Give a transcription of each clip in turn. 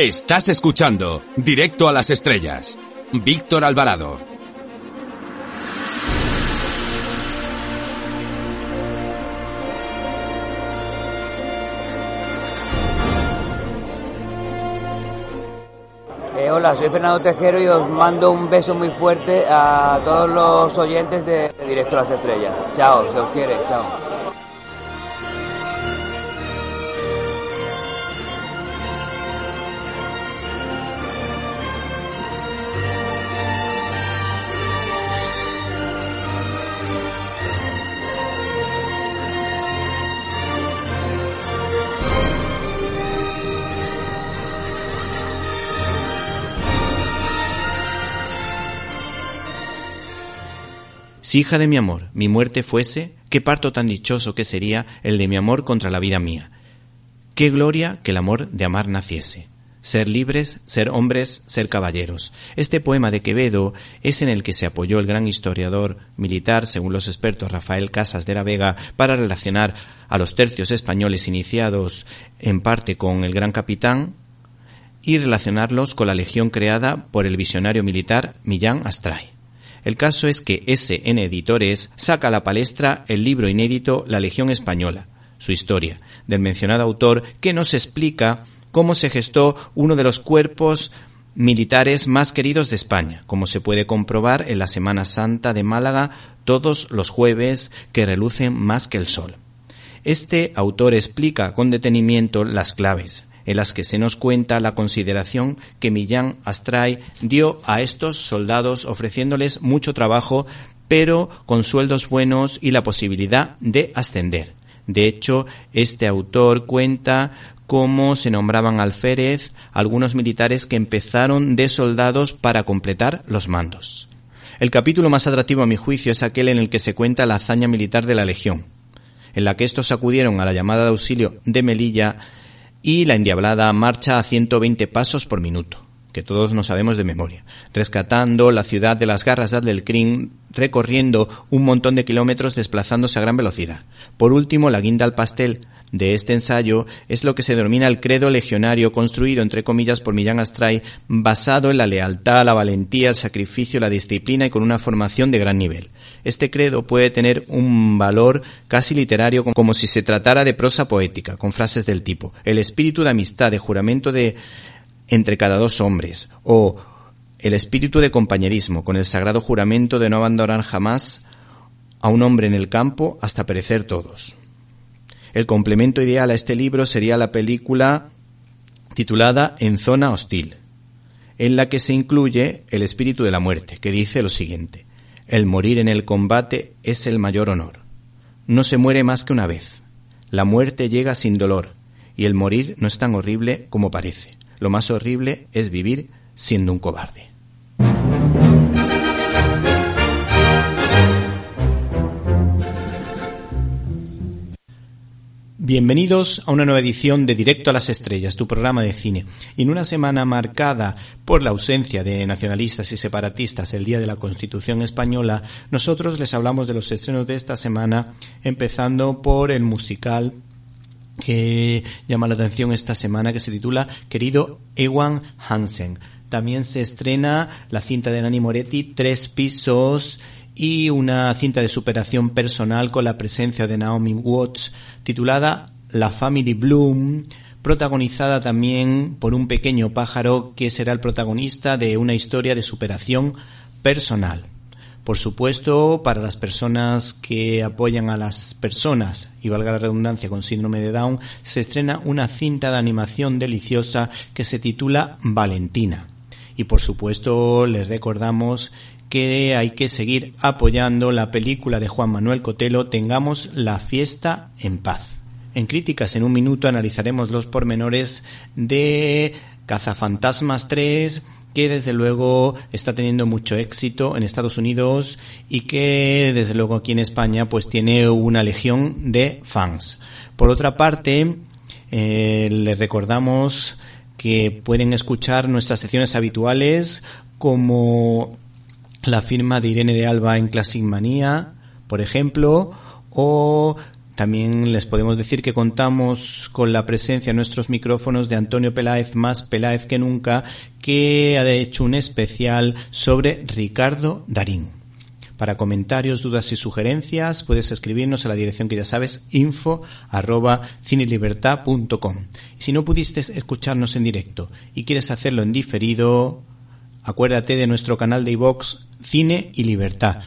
Estás escuchando Directo a las Estrellas. Víctor Alvarado. Eh, hola, soy Fernando Tejero y os mando un beso muy fuerte a todos los oyentes de Directo a las Estrellas. Chao, se os quiere, chao. Si hija de mi amor, mi muerte fuese, qué parto tan dichoso que sería el de mi amor contra la vida mía. Qué gloria que el amor de amar naciese. Ser libres, ser hombres, ser caballeros. Este poema de Quevedo es en el que se apoyó el gran historiador militar, según los expertos Rafael Casas de la Vega, para relacionar a los tercios españoles iniciados en parte con el gran capitán y relacionarlos con la legión creada por el visionario militar Millán Astray. El caso es que SN Editores saca a la palestra el libro inédito La Legión Española, su historia, del mencionado autor que nos explica cómo se gestó uno de los cuerpos militares más queridos de España, como se puede comprobar en la Semana Santa de Málaga todos los jueves que relucen más que el sol. Este autor explica con detenimiento las claves, en las que se nos cuenta la consideración que Millán Astray dio a estos soldados ofreciéndoles mucho trabajo, pero con sueldos buenos y la posibilidad de ascender. De hecho, este autor cuenta cómo se nombraban alférez algunos militares que empezaron de soldados para completar los mandos. El capítulo más atractivo a mi juicio es aquel en el que se cuenta la hazaña militar de la Legión, en la que estos acudieron a la llamada de auxilio de Melilla y la endiablada marcha a 120 pasos por minuto, que todos no sabemos de memoria, rescatando la ciudad de las garras del Crin, recorriendo un montón de kilómetros desplazándose a gran velocidad. Por último, la guinda al pastel de este ensayo es lo que se denomina el credo legionario construido entre comillas por Millán Astray basado en la lealtad, la valentía, el sacrificio, la disciplina y con una formación de gran nivel. Este credo puede tener un valor casi literario como si se tratara de prosa poética, con frases del tipo el espíritu de amistad, de juramento de entre cada dos hombres o el espíritu de compañerismo, con el sagrado juramento de no abandonar jamás a un hombre en el campo hasta perecer todos. El complemento ideal a este libro sería la película titulada En zona hostil, en la que se incluye el espíritu de la muerte, que dice lo siguiente. El morir en el combate es el mayor honor. No se muere más que una vez. La muerte llega sin dolor, y el morir no es tan horrible como parece. Lo más horrible es vivir siendo un cobarde. Bienvenidos a una nueva edición de Directo a las Estrellas, tu programa de cine. En una semana marcada por la ausencia de nacionalistas y separatistas el día de la Constitución española, nosotros les hablamos de los estrenos de esta semana, empezando por el musical que llama la atención esta semana, que se titula Querido Ewan Hansen. También se estrena la cinta de Nani Moretti, Tres Pisos, y una cinta de superación personal con la presencia de Naomi Watts titulada La Family Bloom, protagonizada también por un pequeño pájaro que será el protagonista de una historia de superación personal. Por supuesto, para las personas que apoyan a las personas, y valga la redundancia, con síndrome de Down, se estrena una cinta de animación deliciosa que se titula Valentina. Y por supuesto, les recordamos que hay que seguir apoyando la película de Juan Manuel Cotelo Tengamos la fiesta en paz. En críticas en un minuto analizaremos los pormenores de Cazafantasmas 3, que desde luego está teniendo mucho éxito en Estados Unidos y que desde luego aquí en España pues tiene una legión de fans. Por otra parte, eh, les recordamos que pueden escuchar nuestras secciones habituales como la firma de Irene de Alba en Classic Manía, por ejemplo, o también les podemos decir que contamos con la presencia en nuestros micrófonos de Antonio Peláez, más Peláez que nunca, que ha hecho un especial sobre Ricardo Darín. Para comentarios, dudas y sugerencias puedes escribirnos a la dirección que ya sabes, info arroba cinelibertad.com. Si no pudiste escucharnos en directo y quieres hacerlo en diferido, acuérdate de nuestro canal de iVox Cine y Libertad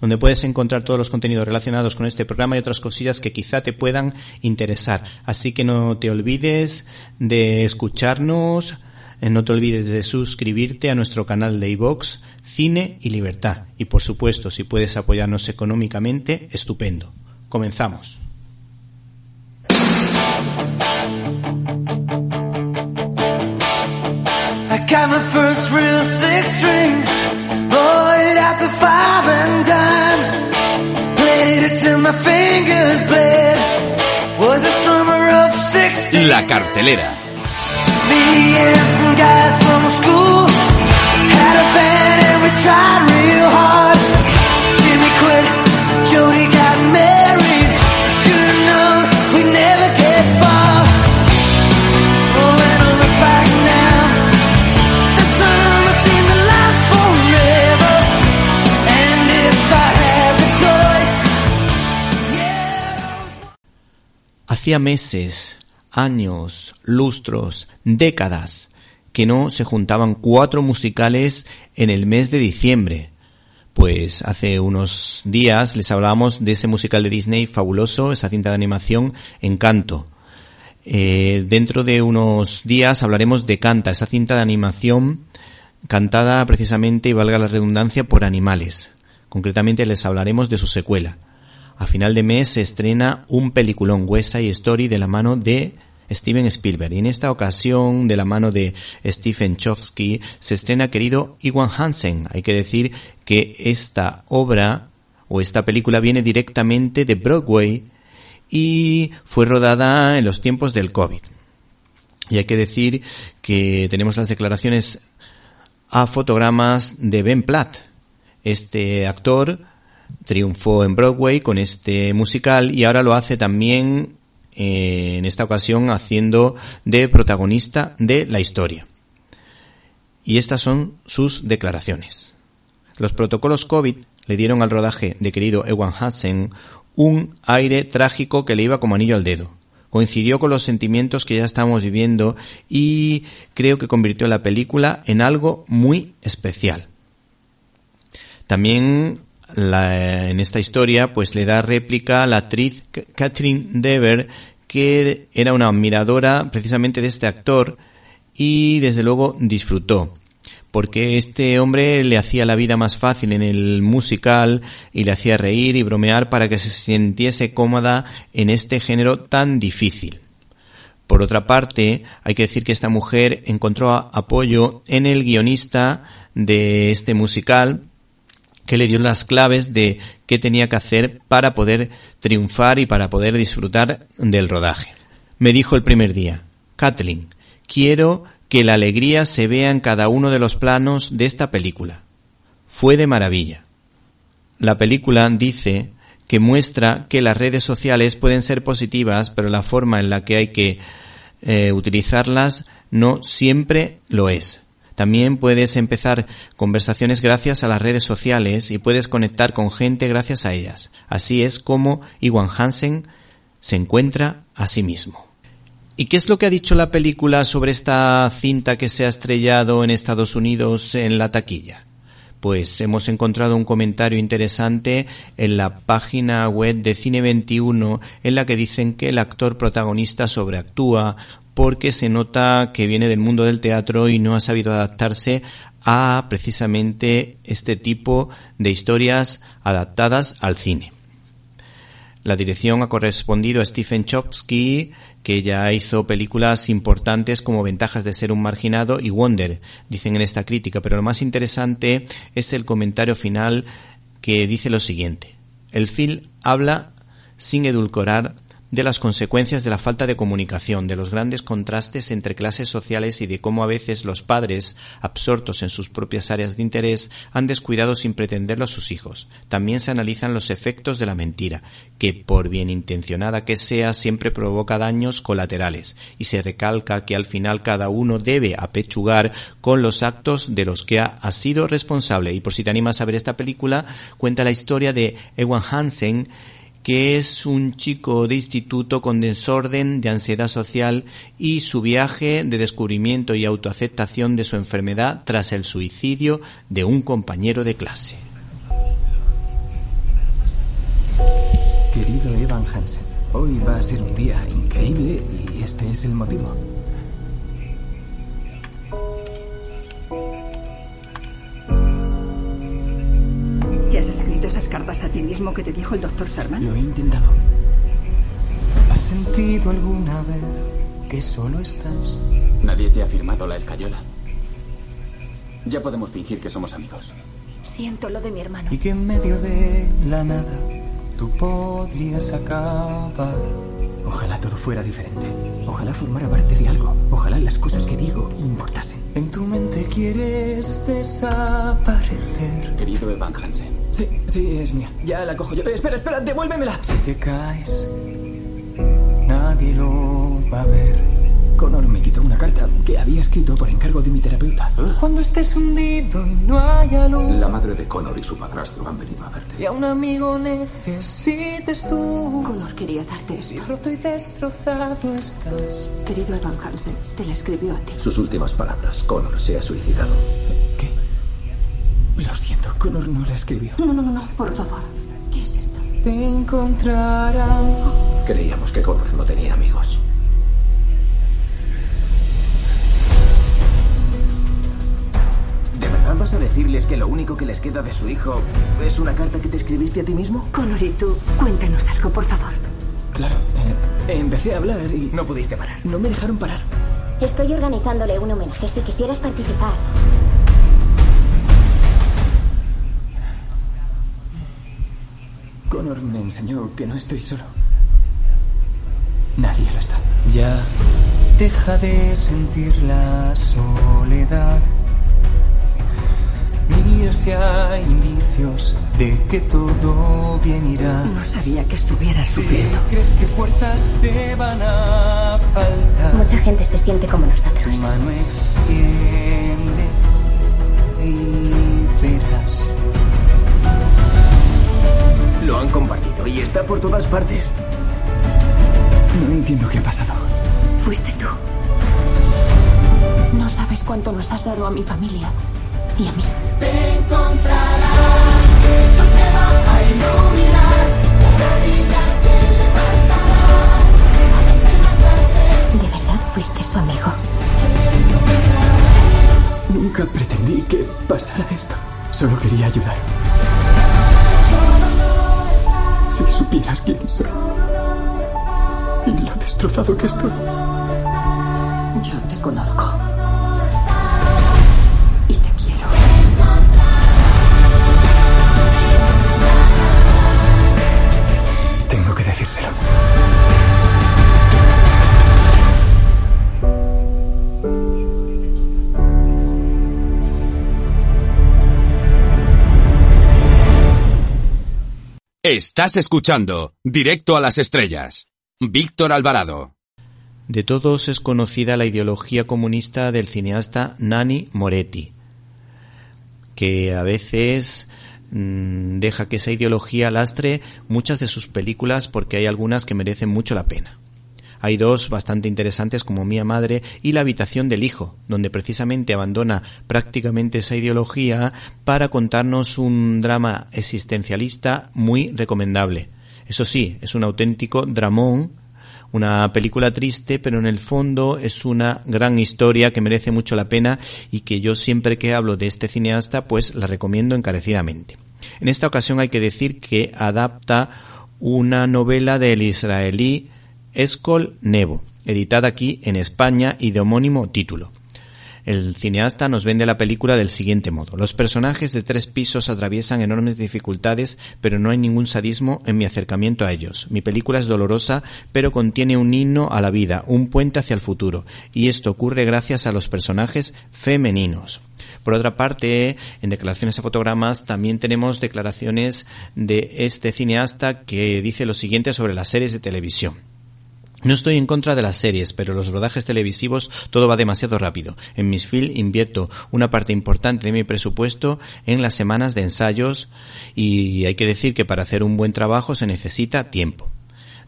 donde puedes encontrar todos los contenidos relacionados con este programa y otras cosillas que quizá te puedan interesar. Así que no te olvides de escucharnos, eh, no te olvides de suscribirte a nuestro canal de iVox, Cine y Libertad. Y por supuesto, si puedes apoyarnos económicamente, estupendo. Comenzamos. Got my first real six string, bought it at the five and dime. Played it till my fingers bled. Was the summer of six. La cartelera. Me and some guys from school had a band and we tried real hard. Jimmy quit, Jody got mad. Hacía meses, años, lustros, décadas que no se juntaban cuatro musicales en el mes de diciembre. Pues hace unos días les hablábamos de ese musical de Disney fabuloso, esa cinta de animación Encanto. Eh, dentro de unos días hablaremos de Canta, esa cinta de animación cantada precisamente, y valga la redundancia, por animales. Concretamente les hablaremos de su secuela. A final de mes se estrena un peliculón West Side Story de la mano de Steven Spielberg. Y en esta ocasión, de la mano de Stephen Chofsky, se estrena querido Iwan Hansen. Hay que decir que esta obra o esta película viene directamente de Broadway y fue rodada en los tiempos del COVID. Y hay que decir que tenemos las declaraciones a fotogramas de Ben Platt. Este actor triunfó en Broadway con este musical y ahora lo hace también eh, en esta ocasión haciendo de protagonista de la historia. Y estas son sus declaraciones. Los protocolos COVID le dieron al rodaje de querido Ewan Hudson un aire trágico que le iba como anillo al dedo. Coincidió con los sentimientos que ya estábamos viviendo y creo que convirtió la película en algo muy especial. También en esta historia pues le da réplica a la actriz Catherine Dever que era una admiradora precisamente de este actor y desde luego disfrutó porque este hombre le hacía la vida más fácil en el musical y le hacía reír y bromear para que se sintiese cómoda en este género tan difícil. Por otra parte, hay que decir que esta mujer encontró apoyo en el guionista de este musical, que le dio las claves de qué tenía que hacer para poder triunfar y para poder disfrutar del rodaje. Me dijo el primer día, Kathleen, quiero que la alegría se vea en cada uno de los planos de esta película. Fue de maravilla. La película dice que muestra que las redes sociales pueden ser positivas, pero la forma en la que hay que eh, utilizarlas no siempre lo es. También puedes empezar conversaciones gracias a las redes sociales y puedes conectar con gente gracias a ellas. Así es como Iwan Hansen se encuentra a sí mismo. ¿Y qué es lo que ha dicho la película sobre esta cinta que se ha estrellado en Estados Unidos en la taquilla? Pues hemos encontrado un comentario interesante en la página web de Cine 21 en la que dicen que el actor protagonista sobreactúa porque se nota que viene del mundo del teatro y no ha sabido adaptarse a precisamente este tipo de historias adaptadas al cine. La dirección ha correspondido a Stephen Chomsky, que ya hizo películas importantes como Ventajas de ser un marginado y Wonder, dicen en esta crítica, pero lo más interesante es el comentario final que dice lo siguiente. El film habla sin edulcorar de las consecuencias de la falta de comunicación, de los grandes contrastes entre clases sociales y de cómo a veces los padres, absortos en sus propias áreas de interés, han descuidado sin pretenderlo a sus hijos. También se analizan los efectos de la mentira, que por bien intencionada que sea, siempre provoca daños colaterales, y se recalca que al final cada uno debe apechugar con los actos de los que ha, sido responsable. Y por si te animas a ver esta película, cuenta la historia de Ewan Hansen, que es un chico de instituto con desorden de ansiedad social y su viaje de descubrimiento y autoaceptación de su enfermedad tras el suicidio de un compañero de clase. Querido Evan Hansen, hoy va a ser un día increíble y este es el motivo. Esas cartas a ti mismo que te dijo el doctor Sherman? Lo he intentado. ¿Has sentido alguna vez que solo estás? Nadie te ha firmado la escayola. Ya podemos fingir que somos amigos. Siento lo de mi hermano. Y que en medio de la nada tú podrías acabar. Ojalá todo fuera diferente. Ojalá formara parte de algo. Ojalá las cosas que digo importasen. En tu mente quieres desaparecer. Querido Evan Hansen. Sí, sí, es mía. Ya la cojo yo. Eh, espera, espera, devuélvemela. Si te caes, nadie lo va a ver. Connor me quitó una carta que había escrito por encargo de mi terapeuta. Cuando estés hundido y no haya luz. La madre de Connor y su padrastro han venido a verte. Y a un amigo necesites tú. Connor quería darte esto. Roto y destrozado estás. Querido Evan Hansen, te la escribió a ti. Sus últimas palabras. Connor se ha suicidado. Lo siento, Connor no la escribió. No, no, no, no, por favor. ¿Qué es esto? Te encontrarán. Creíamos que Connor no tenía amigos. ¿De verdad vas a decirles que lo único que les queda de su hijo es una carta que te escribiste a ti mismo? Connor y tú, cuéntanos algo, por favor. Claro, eh, empecé a hablar y... No pudiste parar. No me dejaron parar. Estoy organizándole un homenaje si quisieras participar. Connor me enseñó que no estoy solo. Nadie lo está. Ya deja de sentir la soledad. Mira si hay indicios de que todo bien irá. No sabía que estuvieras sufriendo. ¿Crees que fuerzas te van a faltar? Mucha gente se siente como nosotros. Tu mano extiende partes. No entiendo qué ha pasado. Fuiste tú. No sabes cuánto nos has dado a mi familia y a mí. Te encontrarás, eso te va a iluminar. que levantarás. ¿De verdad fuiste su amigo? Nunca pretendí que pasara esto. Solo quería ayudar. Si supieras quién soy y lo destrozado que estoy. Yo te conozco. Estás escuchando Directo a las Estrellas. Víctor Alvarado. De todos es conocida la ideología comunista del cineasta Nani Moretti, que a veces mm, deja que esa ideología lastre muchas de sus películas porque hay algunas que merecen mucho la pena. Hay dos bastante interesantes como Mía Madre y La habitación del hijo, donde precisamente abandona prácticamente esa ideología para contarnos un drama existencialista muy recomendable. Eso sí, es un auténtico dramón, una película triste, pero en el fondo es una gran historia que merece mucho la pena y que yo siempre que hablo de este cineasta pues la recomiendo encarecidamente. En esta ocasión hay que decir que adapta una novela del israelí Eskol Nebo, editada aquí en España y de homónimo título. El cineasta nos vende la película del siguiente modo. Los personajes de tres pisos atraviesan enormes dificultades, pero no hay ningún sadismo en mi acercamiento a ellos. Mi película es dolorosa, pero contiene un himno a la vida, un puente hacia el futuro, y esto ocurre gracias a los personajes femeninos. Por otra parte, en declaraciones a fotogramas también tenemos declaraciones de este cineasta que dice lo siguiente sobre las series de televisión. No estoy en contra de las series, pero los rodajes televisivos todo va demasiado rápido. En mis film invierto una parte importante de mi presupuesto en las semanas de ensayos y hay que decir que para hacer un buen trabajo se necesita tiempo.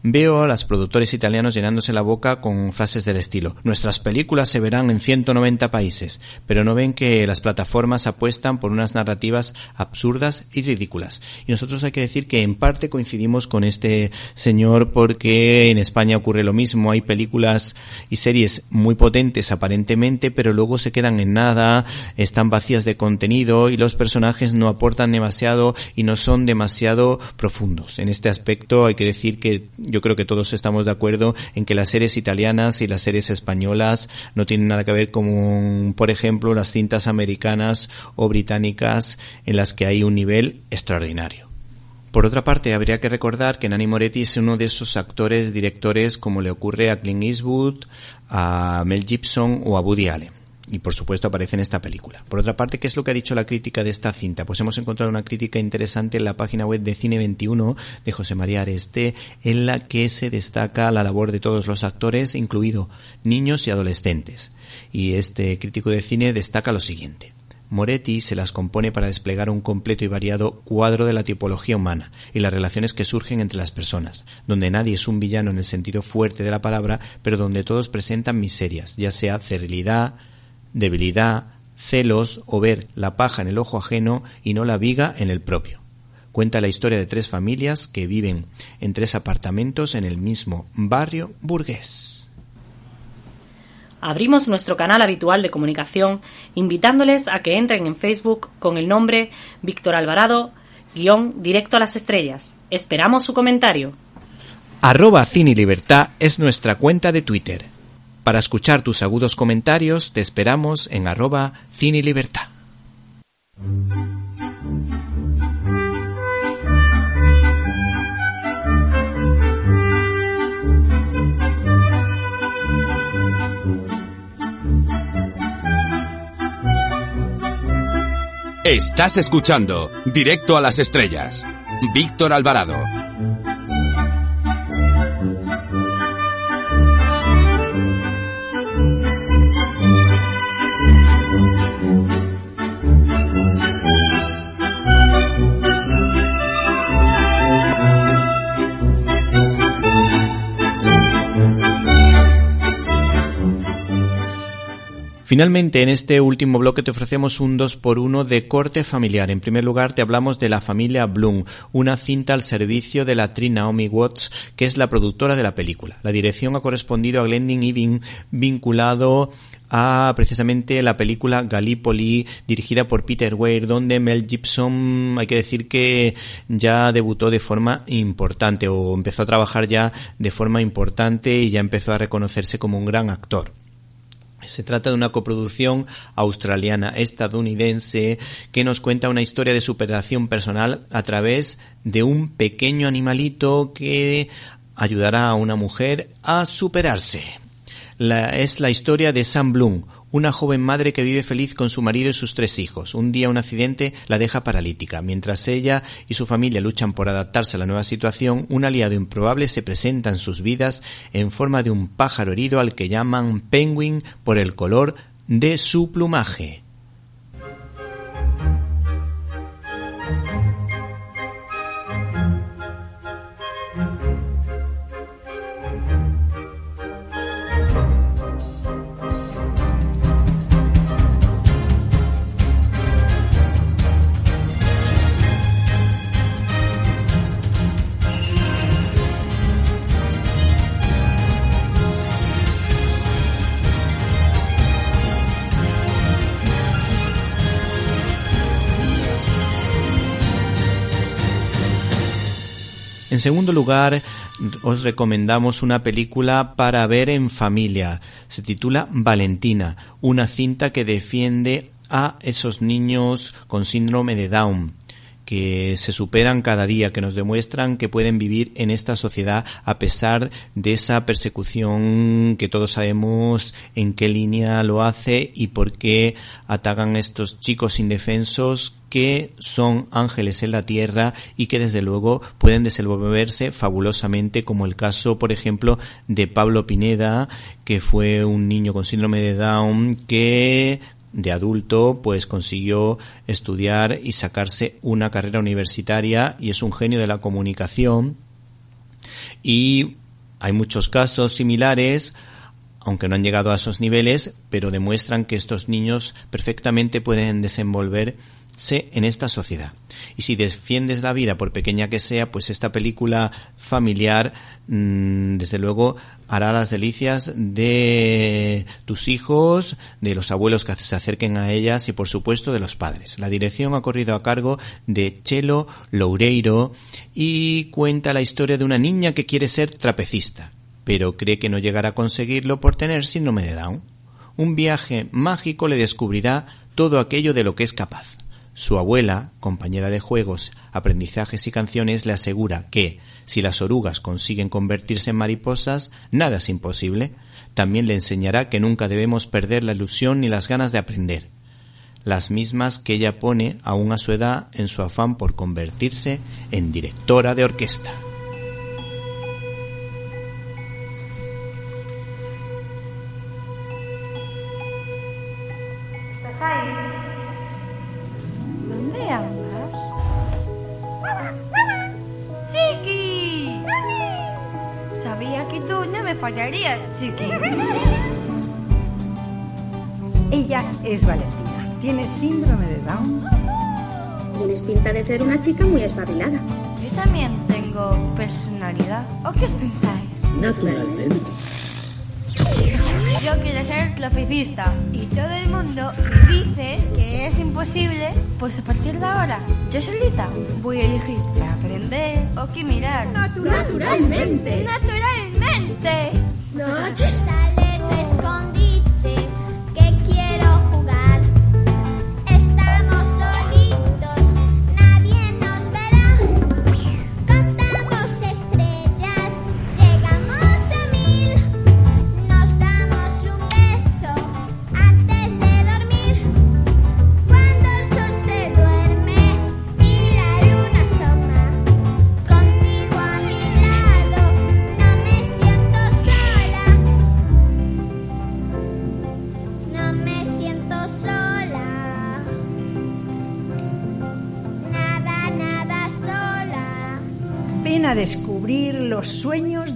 Veo a los productores italianos llenándose la boca con frases del estilo Nuestras películas se verán en 190 países, pero no ven que las plataformas apuestan por unas narrativas absurdas y ridículas. Y nosotros hay que decir que en parte coincidimos con este señor porque en España ocurre lo mismo. Hay películas y series muy potentes aparentemente, pero luego se quedan en nada, están vacías de contenido y los personajes no aportan demasiado y no son demasiado profundos. En este aspecto hay que decir que yo creo que todos estamos de acuerdo en que las series italianas y las series españolas no tienen nada que ver con, por ejemplo, las cintas americanas o británicas en las que hay un nivel extraordinario. Por otra parte, habría que recordar que Nani Moretti es uno de esos actores, directores, como le ocurre a Clint Eastwood, a Mel Gibson o a Woody Allen y por supuesto aparece en esta película. Por otra parte, ¿qué es lo que ha dicho la crítica de esta cinta? Pues hemos encontrado una crítica interesante en la página web de Cine 21 de José María Areste, en la que se destaca la labor de todos los actores, incluido niños y adolescentes. Y este crítico de cine destaca lo siguiente. Moretti se las compone para desplegar un completo y variado cuadro de la tipología humana y las relaciones que surgen entre las personas, donde nadie es un villano en el sentido fuerte de la palabra, pero donde todos presentan miserias, ya sea cerilidad, debilidad, celos o ver la paja en el ojo ajeno y no la viga en el propio. Cuenta la historia de tres familias que viven en tres apartamentos en el mismo barrio burgués. Abrimos nuestro canal habitual de comunicación invitándoles a que entren en Facebook con el nombre Víctor Alvarado, guion directo a las estrellas. Esperamos su comentario. Arroba Cine Libertad es nuestra cuenta de Twitter. Para escuchar tus agudos comentarios te esperamos en arroba Cine Libertad. Estás escuchando Directo a las Estrellas. Víctor Alvarado. Finalmente, en este último bloque te ofrecemos un 2 por 1 de corte familiar. En primer lugar, te hablamos de la familia Bloom, una cinta al servicio de la actriz Naomi Watts, que es la productora de la película. La dirección ha correspondido a Glendon Eving, vinculado a precisamente la película Gallipoli dirigida por Peter Weir donde Mel Gibson hay que decir que ya debutó de forma importante o empezó a trabajar ya de forma importante y ya empezó a reconocerse como un gran actor. Se trata de una coproducción australiana-estadounidense que nos cuenta una historia de superación personal a través de un pequeño animalito que ayudará a una mujer a superarse. La, es la historia de Sam Bloom, una joven madre que vive feliz con su marido y sus tres hijos. Un día un accidente la deja paralítica. Mientras ella y su familia luchan por adaptarse a la nueva situación, un aliado improbable se presenta en sus vidas en forma de un pájaro herido al que llaman penguin por el color de su plumaje. En segundo lugar, os recomendamos una película para ver en familia. Se titula Valentina, una cinta que defiende a esos niños con síndrome de Down que se superan cada día, que nos demuestran que pueden vivir en esta sociedad a pesar de esa persecución que todos sabemos en qué línea lo hace y por qué atacan estos chicos indefensos que son ángeles en la tierra y que desde luego pueden desenvolverse fabulosamente como el caso por ejemplo de Pablo Pineda que fue un niño con síndrome de Down que de adulto, pues consiguió estudiar y sacarse una carrera universitaria y es un genio de la comunicación. Y hay muchos casos similares, aunque no han llegado a esos niveles, pero demuestran que estos niños perfectamente pueden desenvolver en esta sociedad. Y si defiendes la vida, por pequeña que sea, pues esta película familiar, mm, desde luego, hará las delicias de tus hijos, de los abuelos que se acerquen a ellas y, por supuesto, de los padres. La dirección ha corrido a cargo de Chelo Loureiro y cuenta la historia de una niña que quiere ser trapecista, pero cree que no llegará a conseguirlo por tener síndrome de Down. Un viaje mágico le descubrirá todo aquello de lo que es capaz. Su abuela, compañera de juegos, aprendizajes y canciones, le asegura que, si las orugas consiguen convertirse en mariposas, nada es imposible. También le enseñará que nunca debemos perder la ilusión ni las ganas de aprender, las mismas que ella pone aún a su edad en su afán por convertirse en directora de orquesta. Chiqui. Ella es Valentina. Tiene síndrome de Down. Tienes pinta de ser una chica muy espabilada. Yo también tengo personalidad. ¿O qué os pensáis? Naturalmente. Yo quiero ser trapecista y todo el mundo dice que es imposible, pues a partir de ahora, yo solita voy a elegir qué aprender o qué mirar. Naturalmente. Naturalmente. Sale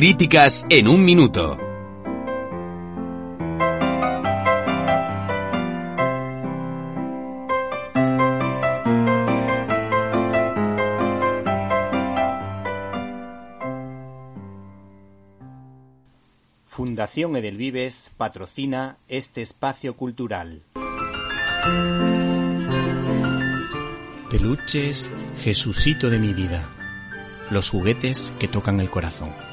Críticas en un minuto. Fundación Edelvives patrocina este espacio cultural. Peluches, Jesucito de mi vida. Los juguetes que tocan el corazón.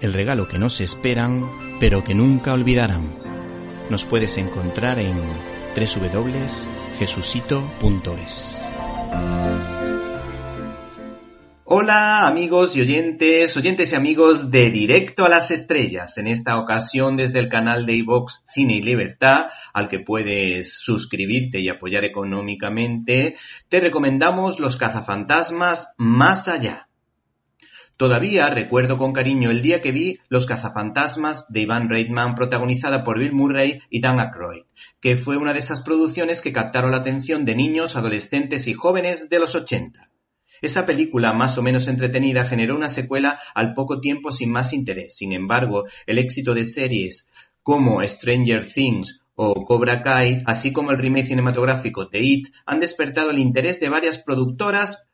El regalo que no se esperan, pero que nunca olvidarán. Nos puedes encontrar en www.jesucito.es. Hola amigos y oyentes, oyentes y amigos de Directo a las Estrellas, en esta ocasión desde el canal de iVox Cine y Libertad, al que puedes suscribirte y apoyar económicamente, te recomendamos Los cazafantasmas Más Allá. Todavía recuerdo con cariño el día que vi Los cazafantasmas de Ivan Reitman protagonizada por Bill Murray y Dan Aykroyd, que fue una de esas producciones que captaron la atención de niños, adolescentes y jóvenes de los 80. Esa película, más o menos entretenida, generó una secuela al poco tiempo sin más interés. Sin embargo, el éxito de series como Stranger Things o Cobra Kai, así como el remake cinematográfico de It, han despertado el interés de varias productoras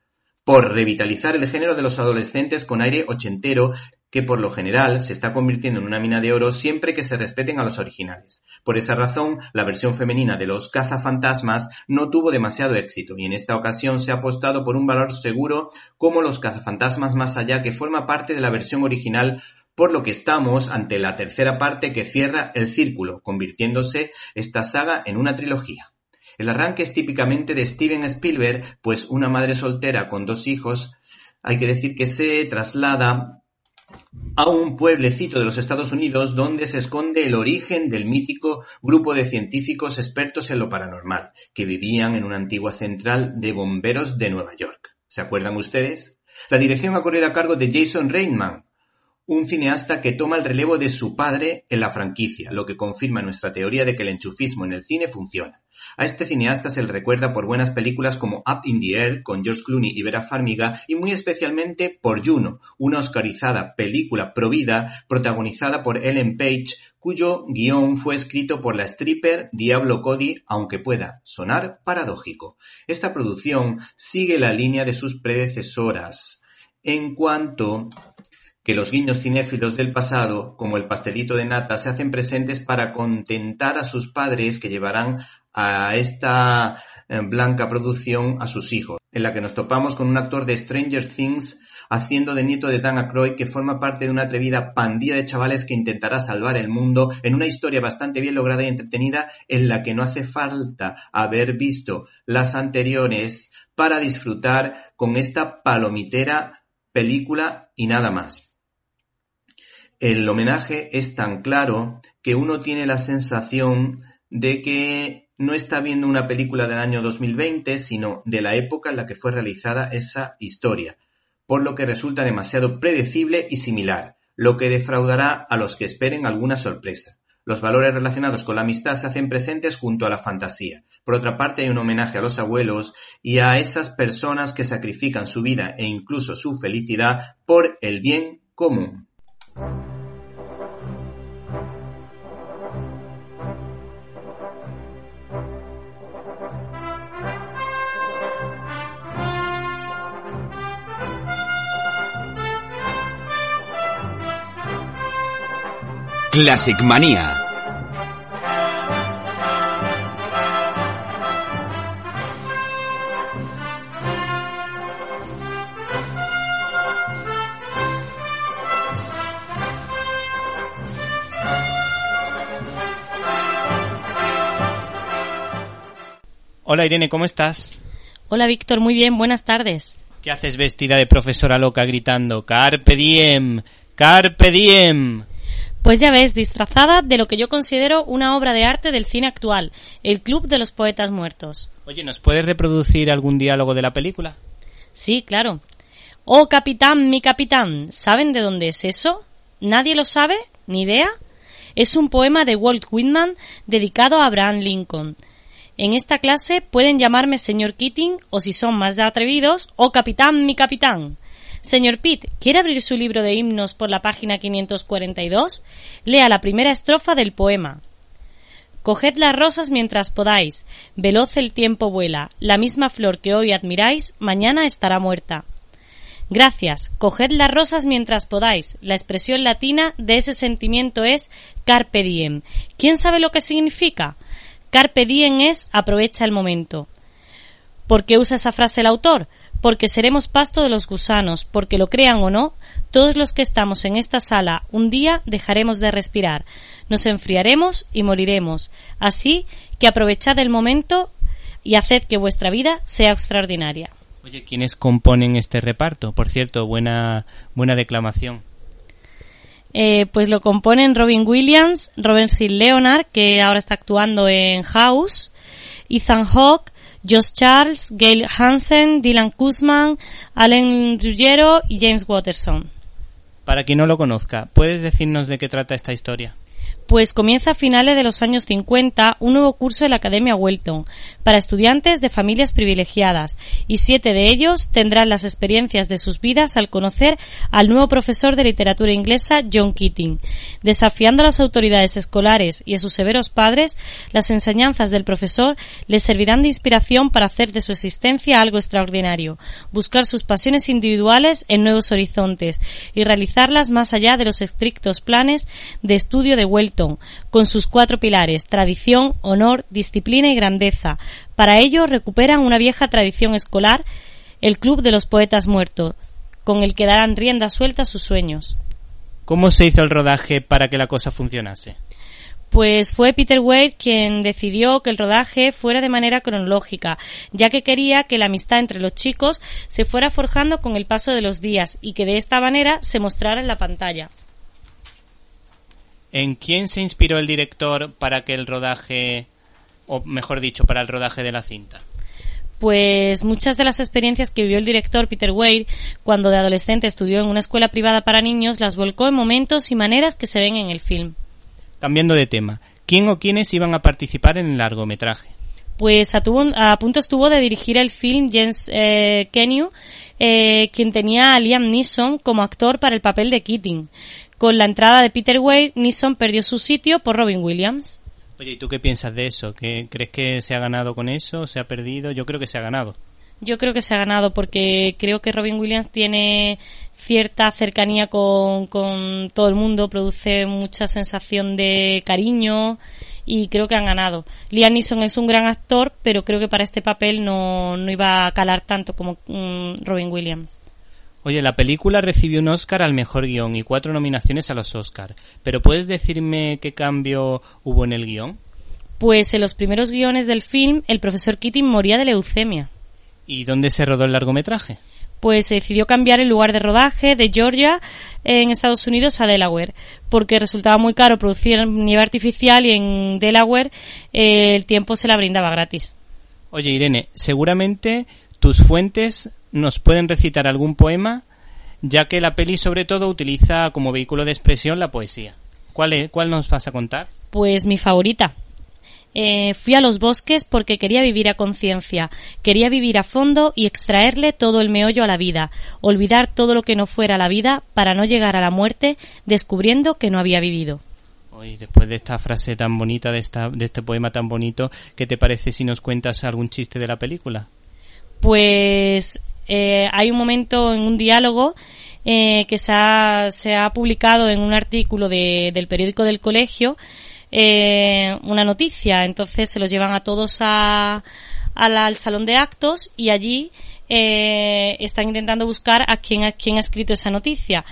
por revitalizar el género de los adolescentes con aire ochentero que por lo general se está convirtiendo en una mina de oro siempre que se respeten a los originales. Por esa razón, la versión femenina de los cazafantasmas no tuvo demasiado éxito y en esta ocasión se ha apostado por un valor seguro como los cazafantasmas más allá que forma parte de la versión original por lo que estamos ante la tercera parte que cierra el círculo, convirtiéndose esta saga en una trilogía. El arranque es típicamente de Steven Spielberg, pues una madre soltera con dos hijos, hay que decir que se traslada a un pueblecito de los Estados Unidos donde se esconde el origen del mítico grupo de científicos expertos en lo paranormal, que vivían en una antigua central de bomberos de Nueva York. ¿Se acuerdan ustedes? La dirección ha corrido a cargo de Jason Reitman, un cineasta que toma el relevo de su padre en la franquicia, lo que confirma nuestra teoría de que el enchufismo en el cine funciona. A este cineasta se le recuerda por buenas películas como Up in the Air con George Clooney y Vera Farmiga y muy especialmente por Juno, una oscarizada película provida protagonizada por Ellen Page, cuyo guion fue escrito por la stripper Diablo Cody, aunque pueda sonar paradójico. Esta producción sigue la línea de sus predecesoras. En cuanto que los guiños cinéfilos del pasado, como el pastelito de nata, se hacen presentes para contentar a sus padres que llevarán a esta eh, blanca producción a sus hijos, en la que nos topamos con un actor de Stranger Things haciendo de nieto de Dan Aykroyd que forma parte de una atrevida pandilla de chavales que intentará salvar el mundo en una historia bastante bien lograda y entretenida en la que no hace falta haber visto las anteriores para disfrutar con esta palomitera película y nada más. El homenaje es tan claro que uno tiene la sensación de que no está viendo una película del año 2020, sino de la época en la que fue realizada esa historia, por lo que resulta demasiado predecible y similar, lo que defraudará a los que esperen alguna sorpresa. Los valores relacionados con la amistad se hacen presentes junto a la fantasía. Por otra parte, hay un homenaje a los abuelos y a esas personas que sacrifican su vida e incluso su felicidad por el bien común. Classic Manía. Hola Irene, ¿cómo estás? Hola Víctor, muy bien, buenas tardes. ¿Qué haces vestida de profesora loca gritando Carpe diem, Carpe diem? Pues ya ves, disfrazada de lo que yo considero una obra de arte del cine actual, el Club de los Poetas Muertos. Oye, ¿nos puedes reproducir algún diálogo de la película? Sí, claro. Oh, capitán, mi capitán, ¿saben de dónde es eso? ¿Nadie lo sabe? ¿Ni idea? Es un poema de Walt Whitman dedicado a Abraham Lincoln. En esta clase pueden llamarme señor Keating o si son más atrevidos, oh capitán, mi capitán. Señor Pitt, ¿quiere abrir su libro de himnos por la página 542? Lea la primera estrofa del poema. Coged las rosas mientras podáis, veloz el tiempo vuela, la misma flor que hoy admiráis, mañana estará muerta. Gracias. Coged las rosas mientras podáis. La expresión latina de ese sentimiento es carpe diem. ¿Quién sabe lo que significa? Carpe diem es aprovecha el momento. ¿Por qué usa esa frase el autor? Porque seremos pasto de los gusanos, porque lo crean o no, todos los que estamos en esta sala un día dejaremos de respirar, nos enfriaremos y moriremos. Así que aprovechad el momento y haced que vuestra vida sea extraordinaria. Oye, ¿quiénes componen este reparto? Por cierto, buena, buena declamación. Eh, pues lo componen Robin Williams, Robert C. Leonard, que ahora está actuando en House, Ethan Hawke, Josh Charles, Gail Hansen, Dylan Kuzman, Allen Ruggiero y James Watterson. Para quien no lo conozca, ¿puedes decirnos de qué trata esta historia? Pues comienza a finales de los años 50 un nuevo curso en la Academia Welton para estudiantes de familias privilegiadas y siete de ellos tendrán las experiencias de sus vidas al conocer al nuevo profesor de literatura inglesa John Keating. Desafiando a las autoridades escolares y a sus severos padres, las enseñanzas del profesor les servirán de inspiración para hacer de su existencia algo extraordinario, buscar sus pasiones individuales en nuevos horizontes y realizarlas más allá de los estrictos planes de estudio de Welton con sus cuatro pilares, tradición, honor, disciplina y grandeza. Para ello recuperan una vieja tradición escolar, el Club de los Poetas Muertos, con el que darán rienda suelta a sus sueños. ¿Cómo se hizo el rodaje para que la cosa funcionase? Pues fue Peter Weir quien decidió que el rodaje fuera de manera cronológica, ya que quería que la amistad entre los chicos se fuera forjando con el paso de los días y que de esta manera se mostrara en la pantalla. ¿En quién se inspiró el director para que el rodaje, o mejor dicho, para el rodaje de la cinta? Pues muchas de las experiencias que vivió el director Peter Weir cuando de adolescente estudió en una escuela privada para niños las volcó en momentos y maneras que se ven en el film. Cambiando de tema, ¿quién o quiénes iban a participar en el largometraje? Pues a, punto estuvo de dirigir el film James eh, eh, quien tenía a Liam Neeson como actor para el papel de Keating. Con la entrada de Peter Weir, Neeson perdió su sitio por Robin Williams. Oye, ¿y tú qué piensas de eso? ¿Qué, ¿Crees que se ha ganado con eso? ¿Se ha perdido? Yo creo que se ha ganado. Yo creo que se ha ganado porque creo que Robin Williams tiene cierta cercanía con, con todo el mundo, produce mucha sensación de cariño y creo que han ganado. Liam Neeson es un gran actor, pero creo que para este papel no, no iba a calar tanto como mm, Robin Williams. Oye, la película recibió un Oscar al mejor guion y cuatro nominaciones a los Oscar. ¿Pero puedes decirme qué cambio hubo en el guion? Pues en los primeros guiones del film, el profesor Keating moría de leucemia. ¿Y dónde se rodó el largometraje? Pues se decidió cambiar el lugar de rodaje de Georgia en Estados Unidos a Delaware, porque resultaba muy caro producir nieve artificial y en Delaware eh, el tiempo se la brindaba gratis. Oye, Irene, seguramente tus fuentes nos pueden recitar algún poema, ya que la peli sobre todo utiliza como vehículo de expresión la poesía. ¿Cuál, es, cuál nos vas a contar? Pues mi favorita. Eh, fui a los bosques porque quería vivir a conciencia, quería vivir a fondo y extraerle todo el meollo a la vida, olvidar todo lo que no fuera la vida para no llegar a la muerte descubriendo que no había vivido. Hoy, después de esta frase tan bonita, de, esta, de este poema tan bonito, ¿qué te parece si nos cuentas algún chiste de la película? Pues eh, hay un momento en un diálogo eh, que se ha, se ha, publicado en un artículo de, del periódico del colegio eh, una noticia. Entonces se los llevan a todos a, al salón de actos y allí eh, están intentando buscar a quién, a quién ha escrito esa noticia.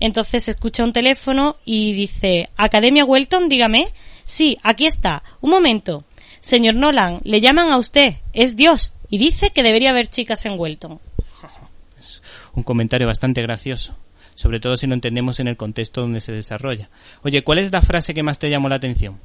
Entonces escucha un teléfono y dice, Academia Welton, dígame. Sí, aquí está. Un momento. Señor Nolan, le llaman a usted. Es Dios. Y dice que debería haber chicas en Welton un comentario bastante gracioso, sobre todo si lo entendemos en el contexto donde se desarrolla. Oye, ¿cuál es la frase que más te llamó la atención?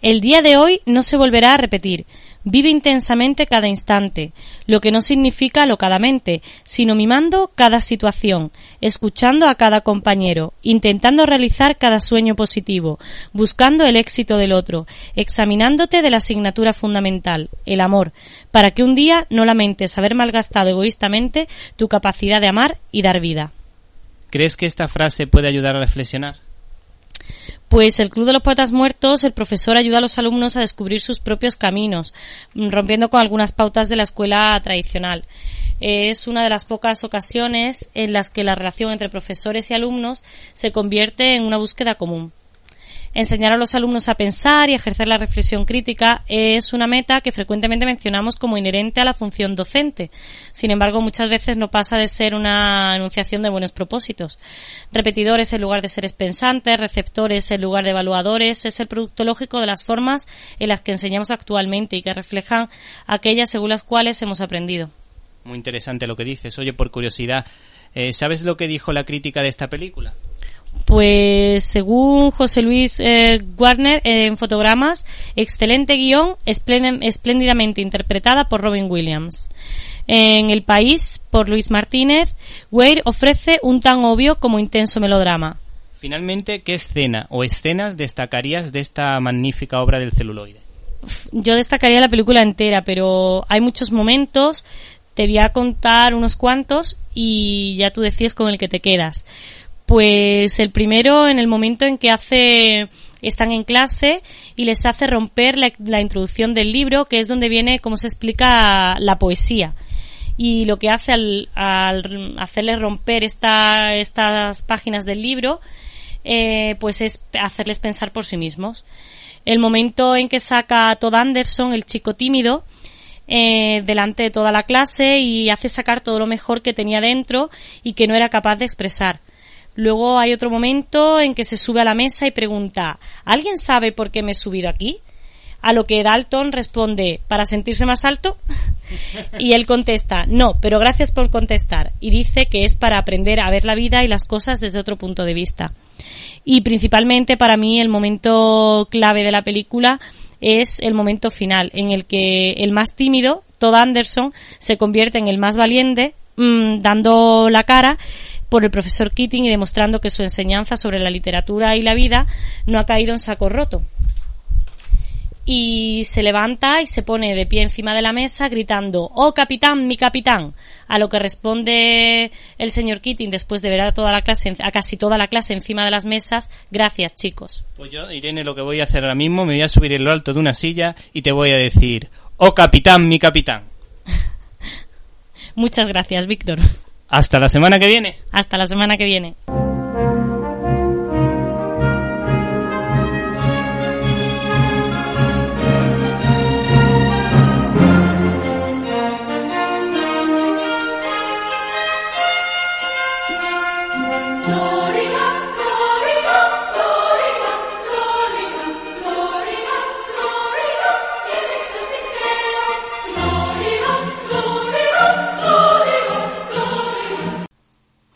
El día de hoy no se volverá a repetir. Vive intensamente cada instante, lo que no significa alocadamente, sino mimando cada situación, escuchando a cada compañero, intentando realizar cada sueño positivo, buscando el éxito del otro, examinándote de la asignatura fundamental, el amor, para que un día no lamentes haber malgastado egoístamente tu capacidad de amar y dar vida. ¿Crees que esta frase puede ayudar a reflexionar? Pues el Club de los Poetas Muertos, el profesor ayuda a los alumnos a descubrir sus propios caminos, mm, rompiendo con algunas pautas de la escuela tradicional. Es una de las pocas ocasiones en las que la relación entre profesores y alumnos se convierte en una búsqueda común. Enseñar a los alumnos a pensar y ejercer la reflexión crítica es una meta que frecuentemente mencionamos como inherente a la función docente. Sin embargo, muchas veces no pasa de ser una enunciación de buenos propósitos. Repetidores en lugar de seres pensantes, receptores en lugar de evaluadores, es el producto lógico de las formas en las que enseñamos actualmente y que reflejan aquellas según las cuales hemos aprendido. Muy interesante lo que dices. Oye, por curiosidad, eh, ¿sabes lo que dijo la crítica de esta película? Pues según José Luis eh, Warner eh, en fotogramas, excelente guion, esplénd- espléndidamente interpretada por Robin Williams. En El País, por Luis Martínez, Weir ofrece un tan obvio como intenso melodrama. Finalmente, ¿qué escena o escenas destacarías de esta magnífica obra del celuloide? Yo destacaría la película entera, pero hay muchos momentos, te voy a contar unos cuantos y ya tú decides con el que te quedas. Pues el primero en el momento en que hace están en clase y les hace romper la, introducción del libro, que es donde viene cómo se explica la poesía. Y lo que hace al, al hacerles romper esta, estas páginas del libro, eh, pues es hacerles pensar por sí mismos. El momento en que saca a Todd Anderson, el chico tímido, eh, delante de toda la clase y hace sacar todo lo mejor que tenía dentro y que no era capaz de expresar. Luego hay otro momento en que se sube a la mesa y pregunta, ¿alguien sabe por qué me he subido aquí? A lo que Dalton responde, ¿para sentirse más alto? y él contesta, no, pero gracias por contestar. Y dice que es para aprender a ver la vida y las cosas desde otro punto de vista. Y principalmente para mí el momento clave de la película es el momento final, en el que el más tímido, Todd Anderson, se convierte en el más valiente, mmm, dando la cara por el profesor Keating y demostrando que su enseñanza sobre la literatura y la vida no ha caído en saco roto. Y se levanta y se pone de pie encima de la mesa gritando, ¡Oh capitán, mi capitán! A lo que responde el señor Keating después de ver a toda la clase, a casi toda la clase encima de las mesas, gracias chicos. Pues yo, Irene, lo que voy a hacer ahora mismo, me voy a subir en lo alto de una silla y te voy a decir, ¡Oh capitán, mi capitán! Muchas gracias, Víctor. Hasta la semana que viene. Hasta la semana que viene.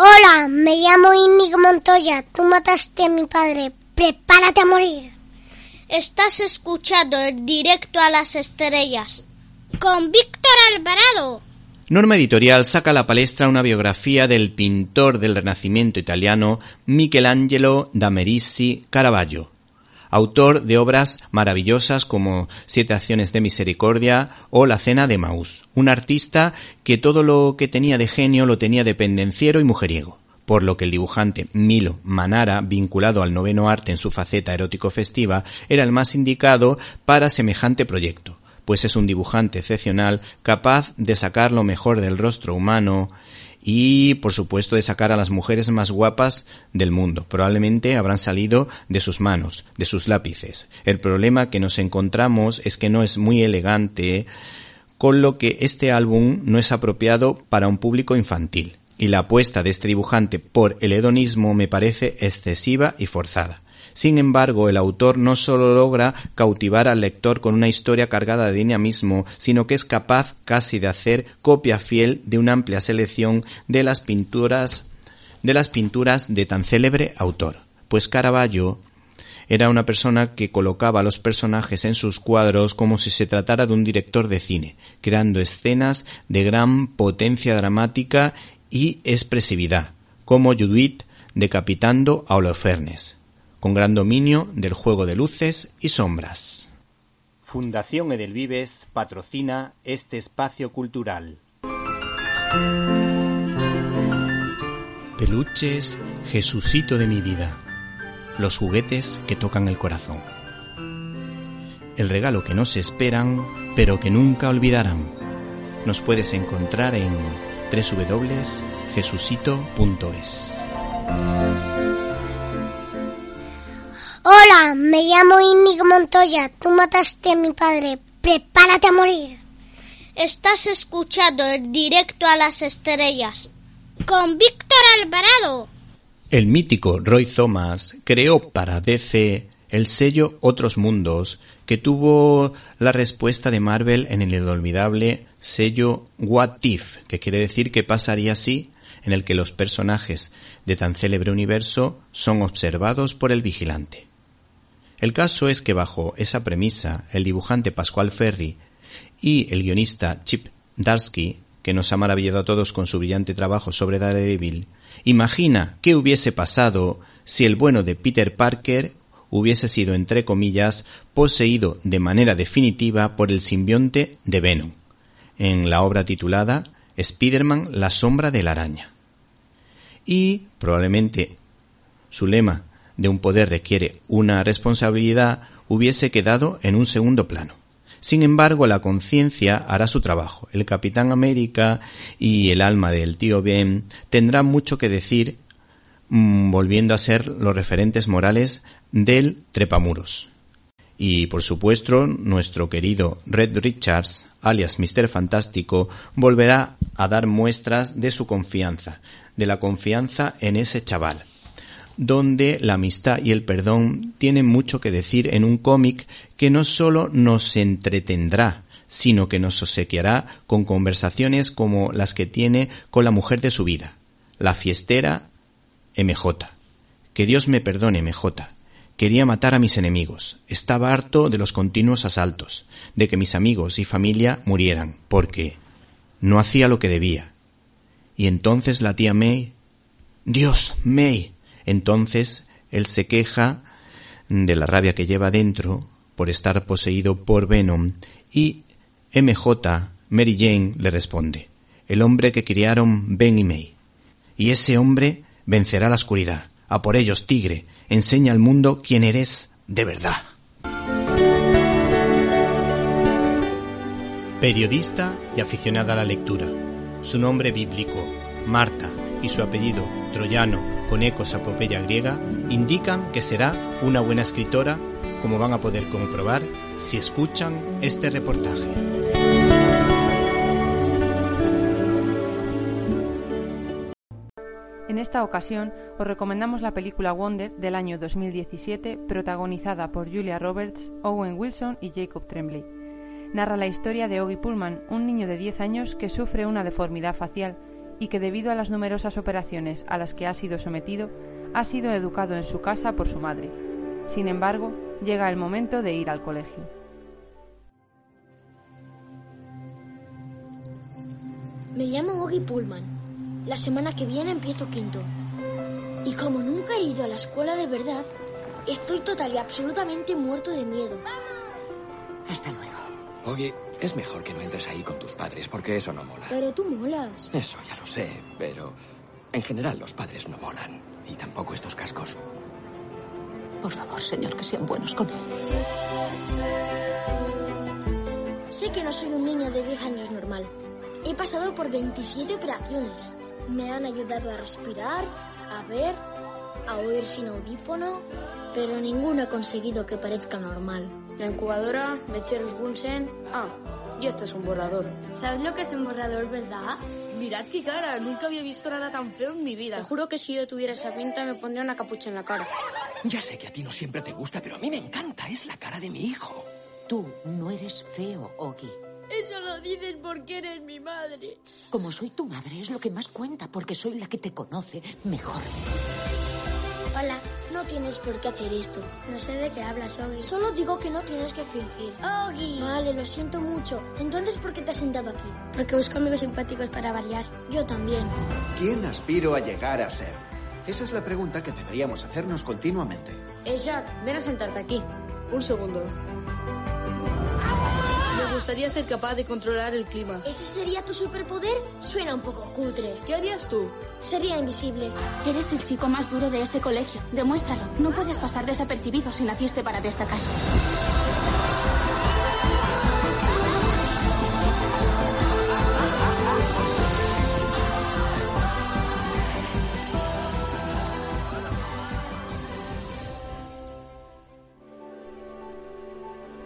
Hola, me llamo Inigo Montoya. Tú mataste a mi padre. Prepárate a morir. Estás escuchando el directo a las estrellas con Víctor Alvarado. Norma Editorial saca a la palestra una biografía del pintor del Renacimiento italiano Michelangelo da Merici Caravaggio, autor de obras maravillosas como Siete acciones de misericordia o La cena de Maús, un artista que todo lo que tenía de genio lo tenía de pendenciero y mujeriego, por lo que el dibujante Milo Manara, vinculado al noveno arte en su faceta erótico festiva, era el más indicado para semejante proyecto pues es un dibujante excepcional capaz de sacar lo mejor del rostro humano y por supuesto de sacar a las mujeres más guapas del mundo. Probablemente habrán salido de sus manos, de sus lápices. El problema que nos encontramos es que no es muy elegante, con lo que este álbum no es apropiado para un público infantil. Y la apuesta de este dibujante por el hedonismo me parece excesiva y forzada. Sin embargo, el autor no solo logra cautivar al lector con una historia cargada de dinamismo, sino que es capaz casi de hacer copia fiel de una amplia selección de las pinturas de tan célebre autor. Pues Caravaggio era una persona que colocaba a los personajes en sus cuadros como si se tratara de un director de cine, creando escenas de gran potencia dramática y expresividad, como Judith decapitando a Holofernes con gran dominio del juego de luces y sombras. Fundación Edelvives patrocina este espacio cultural. Peluches, Jesucito de mi vida. Los juguetes que tocan el corazón. El regalo que no se esperan, pero que nunca olvidarán. Nos puedes encontrar en www.jesucito.es. Hola, me llamo Íñigo Montoya. Tú mataste a mi padre. Prepárate a morir. Estás escuchando el directo a las estrellas con Víctor Alvarado. El mítico Roy Thomas creó para DC el sello Otros Mundos, que tuvo la respuesta de Marvel en el inolvidable sello What If, que quiere decir que pasaría así, en el que los personajes de tan célebre universo son observados por el vigilante. El caso es que bajo esa premisa, el dibujante Pascual Ferry y el guionista Chip Darsky, que nos ha maravillado a todos con su brillante trabajo sobre Daredevil, imagina qué hubiese pasado si el bueno de Peter Parker hubiese sido, entre comillas, poseído de manera definitiva por el simbionte de Venom, en la obra titulada Spider-Man la sombra de la araña. Y probablemente su lema de un poder requiere una responsabilidad hubiese quedado en un segundo plano. Sin embargo, la conciencia hará su trabajo. El Capitán América y el alma del tío Ben tendrán mucho que decir mm, volviendo a ser los referentes morales del trepamuros. Y por supuesto, nuestro querido Red Richards, alias Mr. Fantástico, volverá a dar muestras de su confianza, de la confianza en ese chaval donde la amistad y el perdón tienen mucho que decir en un cómic que no solo nos entretendrá, sino que nos obsequiará con conversaciones como las que tiene con la mujer de su vida, la fiestera MJ. Que Dios me perdone, MJ. Quería matar a mis enemigos. Estaba harto de los continuos asaltos, de que mis amigos y familia murieran, porque no hacía lo que debía. Y entonces la tía May. Dios, May, entonces él se queja de la rabia que lleva dentro por estar poseído por Venom y MJ, Mary Jane, le responde, el hombre que criaron Ben y May. Y ese hombre vencerá la oscuridad. A por ellos, tigre, enseña al mundo quién eres de verdad. Periodista y aficionada a la lectura. Su nombre bíblico, Marta, y su apellido, troyano, con ecos a Popeya griega, indican que será una buena escritora, como van a poder comprobar si escuchan este reportaje. En esta ocasión os recomendamos la película Wonder del año 2017, protagonizada por Julia Roberts, Owen Wilson y Jacob Tremblay. Narra la historia de Oggy Pullman, un niño de 10 años que sufre una deformidad facial y que debido a las numerosas operaciones a las que ha sido sometido, ha sido educado en su casa por su madre. Sin embargo, llega el momento de ir al colegio. Me llamo Oggy Pullman. La semana que viene empiezo quinto. Y como nunca he ido a la escuela de verdad, estoy total y absolutamente muerto de miedo. Hasta luego. Oggy, es mejor que no entres ahí con tus padres, porque eso no mola. Pero tú molas. Eso ya lo sé, pero en general los padres no molan. Y tampoco estos cascos. Por favor, señor, que sean buenos con él. Sé que no soy un niño de 10 años normal. He pasado por 27 operaciones. Me han ayudado a respirar, a ver, a oír sin audífono, pero ninguno ha conseguido que parezca normal. La incubadora, mecheros Bunsen. Ah, y esto es un borrador. ¿Sabes lo que es un borrador, verdad? Mirad qué cara, nunca había visto nada tan feo en mi vida. Te juro que si yo tuviera esa pinta me pondría una capucha en la cara. Ya sé que a ti no siempre te gusta, pero a mí me encanta. Es la cara de mi hijo. Tú no eres feo, Ogi. Eso lo dices porque eres mi madre. Como soy tu madre es lo que más cuenta, porque soy la que te conoce mejor. Hola, no tienes por qué hacer esto. No sé de qué hablas, Ogi. Solo digo que no tienes que fingir. Ogi. Vale, lo siento mucho. Entonces, ¿por qué te has sentado aquí? Porque busco amigos simpáticos para variar. Yo también. ¿Quién aspiro a llegar a ser? Esa es la pregunta que deberíamos hacernos continuamente. Eh, Jack, ven a sentarte aquí. Un segundo. Gustaría ser capaz de controlar el clima. ¿Ese sería tu superpoder? Suena un poco cutre. ¿Qué harías tú? Sería invisible. Eres el chico más duro de ese colegio. Demuéstralo. No puedes pasar desapercibido si naciste para destacar.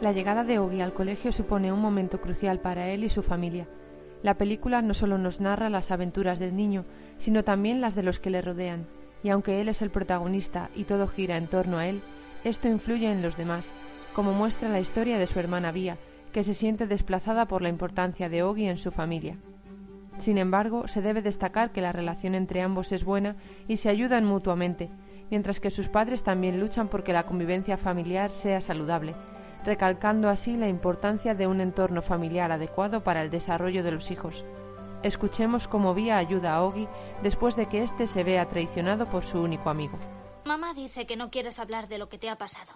La llegada de Ogi al colegio supone un momento crucial para él y su familia. La película no solo nos narra las aventuras del niño, sino también las de los que le rodean, y aunque él es el protagonista y todo gira en torno a él, esto influye en los demás, como muestra la historia de su hermana Vía, que se siente desplazada por la importancia de Ogi en su familia. Sin embargo, se debe destacar que la relación entre ambos es buena y se ayudan mutuamente, mientras que sus padres también luchan porque la convivencia familiar sea saludable, recalcando así la importancia de un entorno familiar adecuado para el desarrollo de los hijos. Escuchemos cómo Vía ayuda a Ogi después de que éste se vea traicionado por su único amigo. Mamá dice que no quieres hablar de lo que te ha pasado.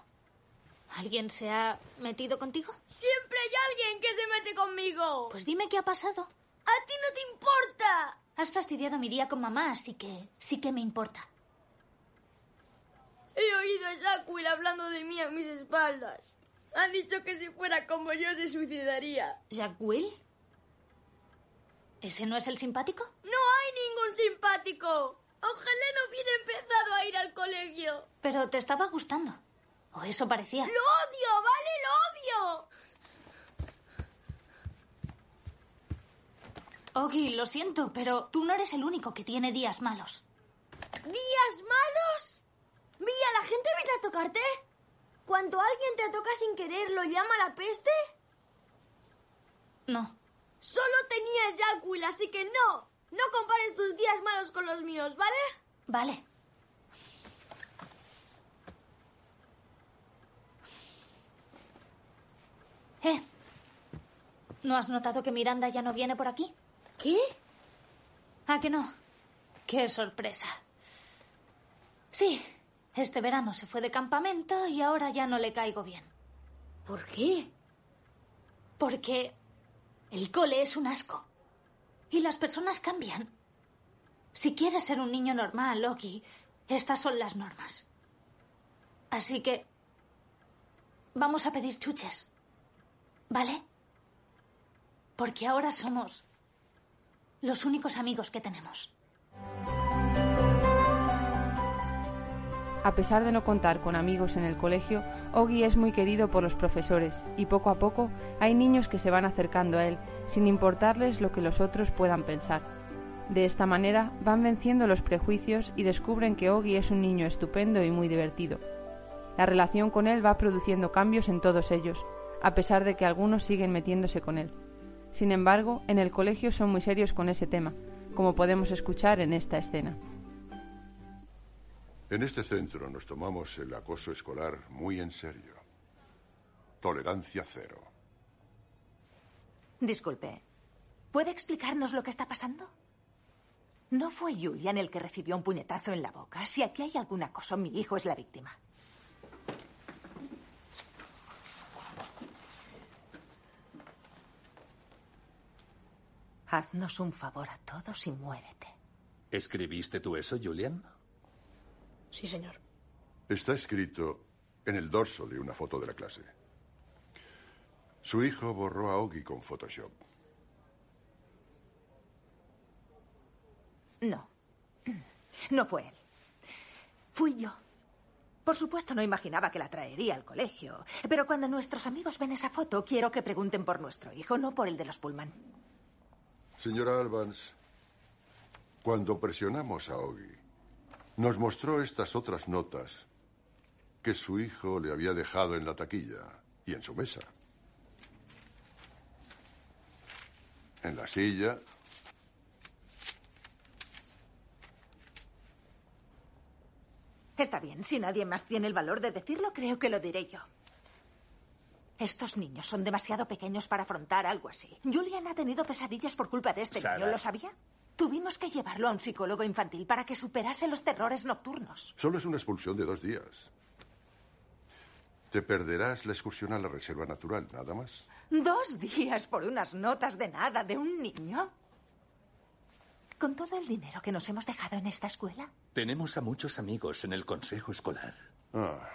¿Alguien se ha metido contigo? Siempre hay alguien que se mete conmigo. Pues dime qué ha pasado. A ti no te importa. Has fastidiado mi día con mamá, así que sí que me importa. He oído a Jacqueline hablando de mí a mis espaldas. Ha dicho que si fuera como yo se suicidaría. ¿Jack Will? ¿Ese no es el simpático? No hay ningún simpático. Ojalá no hubiera empezado a ir al colegio. Pero te estaba gustando. O eso parecía. ¡Lo odio! ¡Vale, lo odio! Ogi, lo siento, pero tú no eres el único que tiene días malos. ¿Días malos? Mía, ¿la gente viene a tocarte? ¿Cuando alguien te toca sin querer, lo llama la peste? No. Solo tenía Jack Will, así que no. No compares tus días malos con los míos, ¿vale? Vale. ¿Eh? ¿No has notado que Miranda ya no viene por aquí? ¿Qué? ¿A que no? ¡Qué sorpresa! Sí, este verano se fue de campamento y ahora ya no le caigo bien. ¿Por qué? Porque el cole es un asco. Y las personas cambian. Si quieres ser un niño normal, Loki, estas son las normas. Así que... Vamos a pedir chuches. ¿Vale? Porque ahora somos los únicos amigos que tenemos. A pesar de no contar con amigos en el colegio, Ogi es muy querido por los profesores y poco a poco hay niños que se van acercando a él sin importarles lo que los otros puedan pensar. De esta manera van venciendo los prejuicios y descubren que Ogi es un niño estupendo y muy divertido. La relación con él va produciendo cambios en todos ellos, a pesar de que algunos siguen metiéndose con él. Sin embargo, en el colegio son muy serios con ese tema, como podemos escuchar en esta escena. En este centro nos tomamos el acoso escolar muy en serio. Tolerancia cero. Disculpe, ¿puede explicarnos lo que está pasando? No fue Julian el que recibió un puñetazo en la boca. Si aquí hay algún acoso, mi hijo es la víctima. Haznos un favor a todos y muérete. ¿Escribiste tú eso, Julian? Sí, señor. Está escrito en el dorso de una foto de la clase. Su hijo borró a Ogi con Photoshop. No. No fue él. Fui yo. Por supuesto, no imaginaba que la traería al colegio. Pero cuando nuestros amigos ven esa foto, quiero que pregunten por nuestro hijo, no por el de los Pullman. Señora Albans, cuando presionamos a Ogi, nos mostró estas otras notas que su hijo le había dejado en la taquilla y en su mesa. En la silla. Está bien, si nadie más tiene el valor de decirlo, creo que lo diré yo. Estos niños son demasiado pequeños para afrontar algo así. Julian ha tenido pesadillas por culpa de este Sara. niño, ¿lo sabía? Tuvimos que llevarlo a un psicólogo infantil para que superase los terrores nocturnos. Solo es una expulsión de dos días. Te perderás la excursión a la reserva natural, nada más. ¿Dos días por unas notas de nada de un niño? ¿Con todo el dinero que nos hemos dejado en esta escuela? Tenemos a muchos amigos en el consejo escolar. Ah.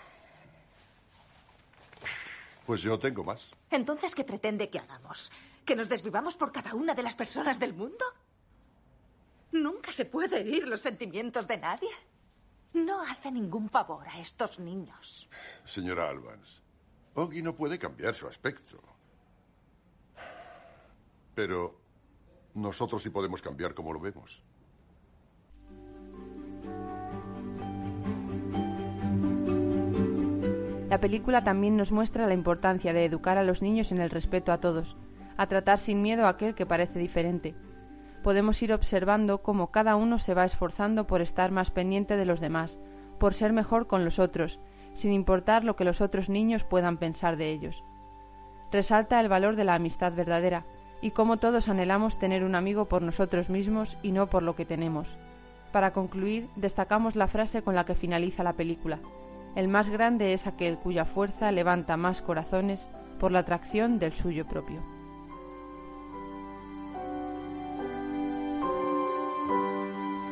Pues yo tengo más. Entonces, ¿qué pretende que hagamos? ¿Que nos desvivamos por cada una de las personas del mundo? Nunca se puede herir los sentimientos de nadie. No hace ningún favor a estos niños. Señora Albans, Oggy no puede cambiar su aspecto. Pero nosotros sí podemos cambiar como lo vemos. La película también nos muestra la importancia de educar a los niños en el respeto a todos, a tratar sin miedo a aquel que parece diferente. Podemos ir observando cómo cada uno se va esforzando por estar más pendiente de los demás, por ser mejor con los otros, sin importar lo que los otros niños puedan pensar de ellos. Resalta el valor de la amistad verdadera, y cómo todos anhelamos tener un amigo por nosotros mismos y no por lo que tenemos. Para concluir, destacamos la frase con la que finaliza la película. El más grande es aquel cuya fuerza levanta más corazones por la atracción del suyo propio.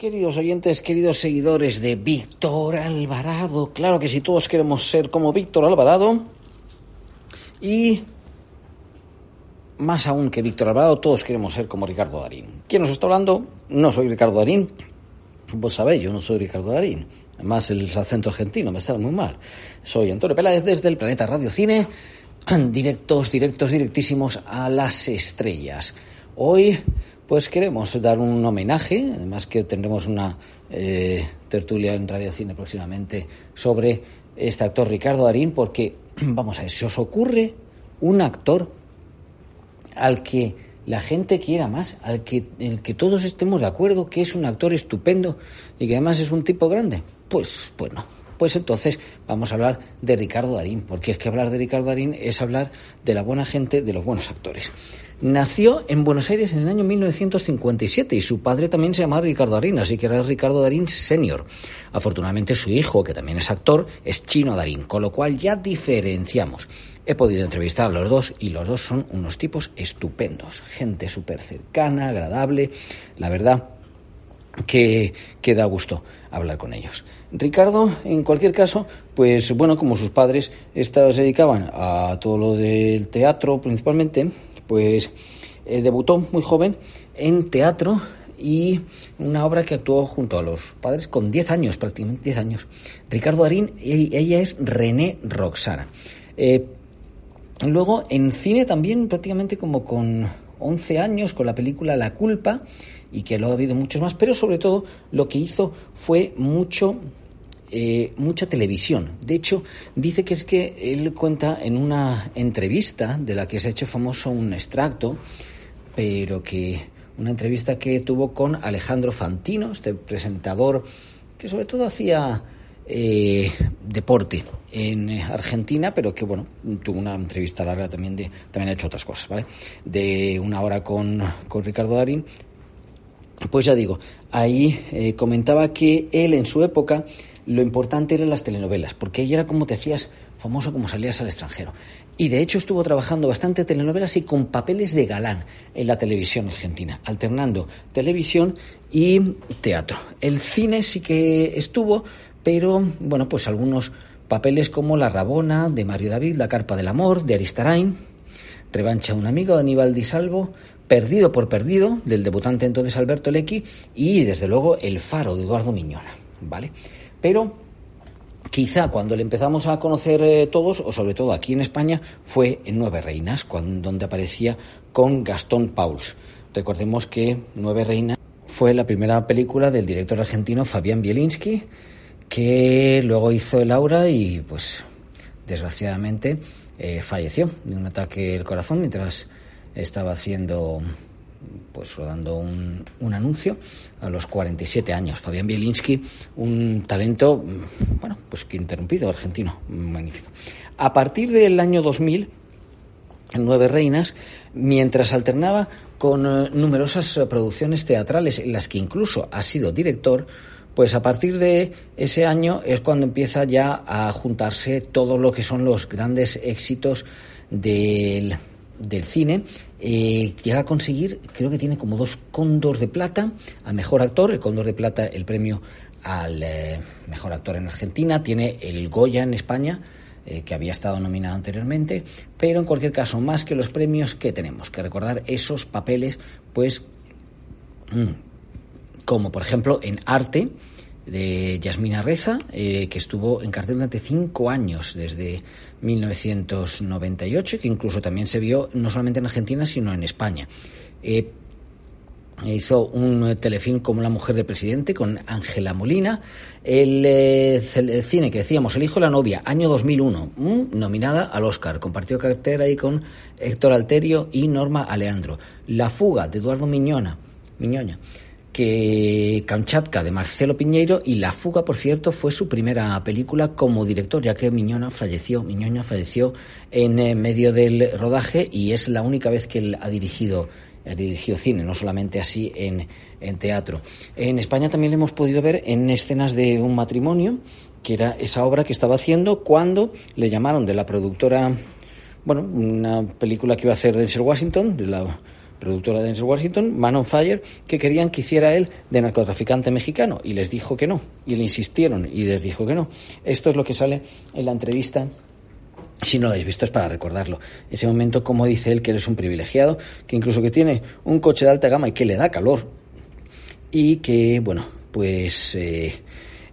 Queridos oyentes, queridos seguidores de Víctor Alvarado, claro que si todos queremos ser como Víctor Alvarado y más aún que Víctor Alvarado, todos queremos ser como Ricardo Darín. ¿Quién nos está hablando? No soy Ricardo Darín, vos sabéis, yo no soy Ricardo Darín. Además, el acento argentino me sale muy mal. Soy Antonio Peláez desde el Planeta Radio Cine, directos, directos, directísimos a las estrellas. Hoy pues queremos dar un homenaje, además que tendremos una eh, tertulia en Radio Cine próximamente sobre este actor Ricardo Darín, porque, vamos a ver, si os ocurre un actor al que la gente quiera más, al que, el que todos estemos de acuerdo que es un actor estupendo y que además es un tipo grande, pues, pues no. Pues entonces vamos a hablar de Ricardo Darín, porque es que hablar de Ricardo Darín es hablar de la buena gente, de los buenos actores. Nació en Buenos Aires en el año 1957 y su padre también se llamaba Ricardo Darín, así que era Ricardo Darín Senior. Afortunadamente su hijo, que también es actor, es Chino Darín, con lo cual ya diferenciamos. He podido entrevistar a los dos y los dos son unos tipos estupendos, gente súper cercana, agradable, la verdad que, que, da gusto hablar con ellos. Ricardo, en cualquier caso, pues bueno, como sus padres se dedicaban a todo lo del teatro principalmente, pues eh, debutó muy joven en teatro y una obra que actuó junto a los padres con 10 años, prácticamente 10 años. Ricardo Darín, ella es René Roxana. Eh, luego en cine también prácticamente como con 11 años con la película La culpa y que lo ha habido muchos más, pero sobre todo lo que hizo fue mucho eh, mucha televisión. De hecho, dice que es que él cuenta en una entrevista de la que se ha hecho famoso un extracto, pero que una entrevista que tuvo con Alejandro Fantino, este presentador que sobre todo hacía eh, deporte en Argentina, pero que bueno, tuvo una entrevista larga también de, también ha hecho otras cosas, ¿vale? De una hora con, con Ricardo Darín. Pues ya digo, ahí eh, comentaba que él en su época lo importante eran las telenovelas, porque ella era como te hacías famoso como salías al extranjero. Y de hecho estuvo trabajando bastante telenovelas y con papeles de galán en la televisión argentina, alternando televisión y teatro. El cine sí que estuvo, pero bueno, pues algunos papeles como La Rabona, de Mario David, La Carpa del Amor, de Aristarain, Revancha a un amigo, de Aníbal Di Salvo, Perdido por Perdido, del debutante entonces Alberto Lecky, y desde luego El Faro, de Eduardo Miñona. ¿Vale? Pero quizá cuando le empezamos a conocer eh, todos, o sobre todo aquí en España, fue en Nueve Reinas, cuando, donde aparecía con Gastón Pauls. Recordemos que Nueve Reinas fue la primera película del director argentino Fabián Bielinski, que luego hizo El Aura y, pues, desgraciadamente, eh, falleció de un ataque al corazón mientras estaba haciendo pues rodando un, un, anuncio a los 47 años. Fabián Bielinski, un talento, bueno, pues que interrumpido, argentino, magnífico. A partir del año 2000 Nueve Reinas, mientras alternaba con eh, numerosas producciones teatrales en las que incluso ha sido director, pues a partir de ese año es cuando empieza ya a juntarse todo lo que son los grandes éxitos del, del cine. Eh, llega a conseguir, creo que tiene como dos cóndor de plata al mejor actor, el cóndor de plata, el premio al eh, mejor actor en Argentina, tiene el Goya en España, eh, que había estado nominado anteriormente, pero en cualquier caso, más que los premios que tenemos que recordar esos papeles, pues, mm, como por ejemplo en arte, de Yasmina Reza, eh, que estuvo en cartel durante cinco años, desde 1998, que incluso también se vio no solamente en Argentina, sino en España. Eh, hizo un telefilm como La mujer del presidente con Ángela Molina. El, eh, cine que decíamos, El hijo de la novia, año 2001, mm, nominada al Oscar. Compartió cartera ahí con Héctor Alterio y Norma Aleandro. La fuga de Eduardo Miñona, Miñoña que Kamchatka de Marcelo Piñeiro y La fuga, por cierto, fue su primera película como director, ya que Miñona falleció, falleció en eh, medio del rodaje y es la única vez que él ha dirigido ha cine, no solamente así en, teatro. En España también le hemos podido ver en escenas de un matrimonio, que era esa obra que estaba haciendo cuando le llamaron de la productora, bueno, una película que iba a hacer Denzel Washington, de la productora de Denzel Washington, Man on Fire, que querían que hiciera él de narcotraficante mexicano y les dijo que no. Y le insistieron y les dijo que no. Esto es lo que sale en la entrevista. Si no lo habéis visto es para recordarlo. Ese momento, como dice él, que eres un privilegiado, que incluso que tiene un coche de alta gama y que le da calor. Y que, bueno, pues eh,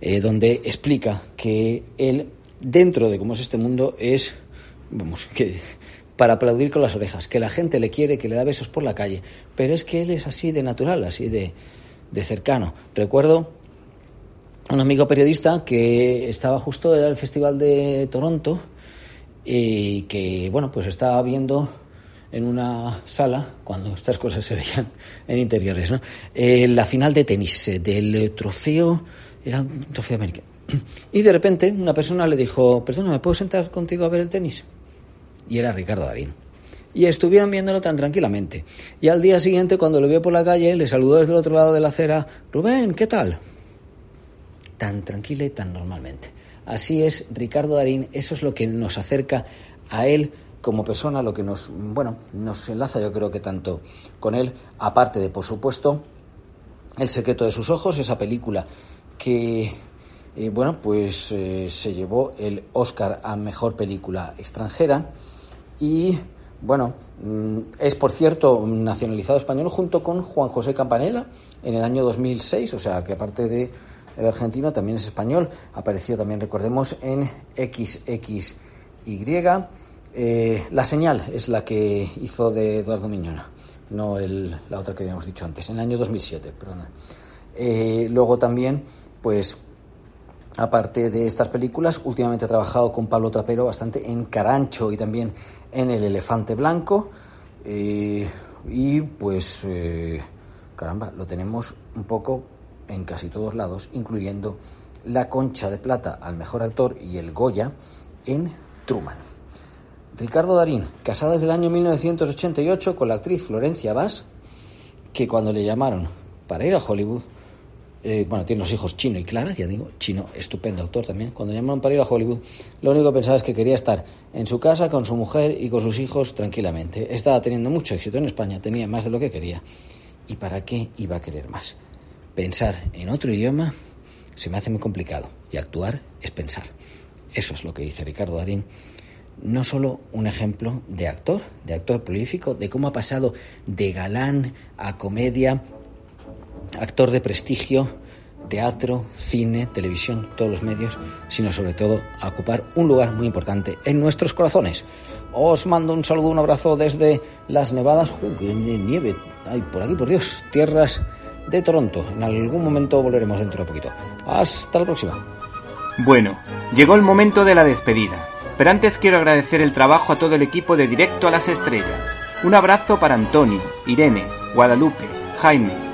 eh, donde explica que él, dentro de cómo es este mundo, es, vamos, que para aplaudir con las orejas, que la gente le quiere, que le da besos por la calle, pero es que él es así de natural, así de, de cercano. Recuerdo un amigo periodista que estaba justo, era el Festival de Toronto, y que, bueno, pues estaba viendo en una sala, cuando estas cosas se veían en interiores, ¿no? Eh, la final de tenis eh, del trofeo, era un trofeo americano. Y de repente una persona le dijo, perdona, ¿me puedo sentar contigo a ver el tenis? Y era Ricardo Darín. Y estuvieron viéndolo tan tranquilamente. Y al día siguiente, cuando lo vio por la calle, le saludó desde el otro lado de la acera, Rubén, ¿qué tal? Tan tranquila y tan normalmente. Así es Ricardo Darín, eso es lo que nos acerca a él como persona, lo que nos, bueno, nos enlaza yo creo que tanto con él, aparte de, por supuesto, El secreto de sus ojos, esa película que, eh, bueno, pues eh, se llevó el Oscar a Mejor Película Extranjera y bueno, mm, es por cierto nacionalizado español junto con Juan José Campanella en el año 2006, o sea que aparte de argentino también es español, apareció también, recordemos, en XXY. Eh, la señal es la que hizo de Eduardo Miñona, no el, la otra que habíamos dicho antes, en el año 2007, perdona. Eh, luego también, pues aparte de estas películas, últimamente ha trabajado con Pablo Trapero bastante en Carancho y también en El Elefante Blanco. Eh, y pues, eh, caramba, lo tenemos un poco en casi todos lados, incluyendo la Concha de Plata al Mejor Actor y el Goya en Truman. Ricardo Darín, casado desde el año 1988 con la actriz Florencia Bass, que cuando le llamaron para ir a Hollywood, eh, bueno, tiene los hijos Chino y Clara, ya digo, Chino, estupendo actor también. Cuando llamaron para ir a Hollywood, lo único que pensaba es que quería estar en su casa con su mujer y con sus hijos tranquilamente. Estaba teniendo mucho éxito en España, tenía más de lo que quería. ¿Y para qué iba a querer más? Pensar en otro idioma se me hace muy complicado y actuar es pensar. Eso es lo que dice Ricardo Darín. No solo un ejemplo de actor, de actor prolífico, de cómo ha pasado de galán a comedia, actor de prestigio, teatro, cine, televisión, todos los medios, sino sobre todo a ocupar un lugar muy importante en nuestros corazones. Os mando un saludo, un abrazo desde las nevadas, ¡uh, nieve! ¡Ay, por aquí, por Dios! Tierras de Toronto. En algún momento volveremos dentro de poquito. Hasta la próxima. Bueno, llegó el momento de la despedida. Pero antes quiero agradecer el trabajo a todo el equipo de Directo a las Estrellas. Un abrazo para Antonio, Irene, Guadalupe, Jaime,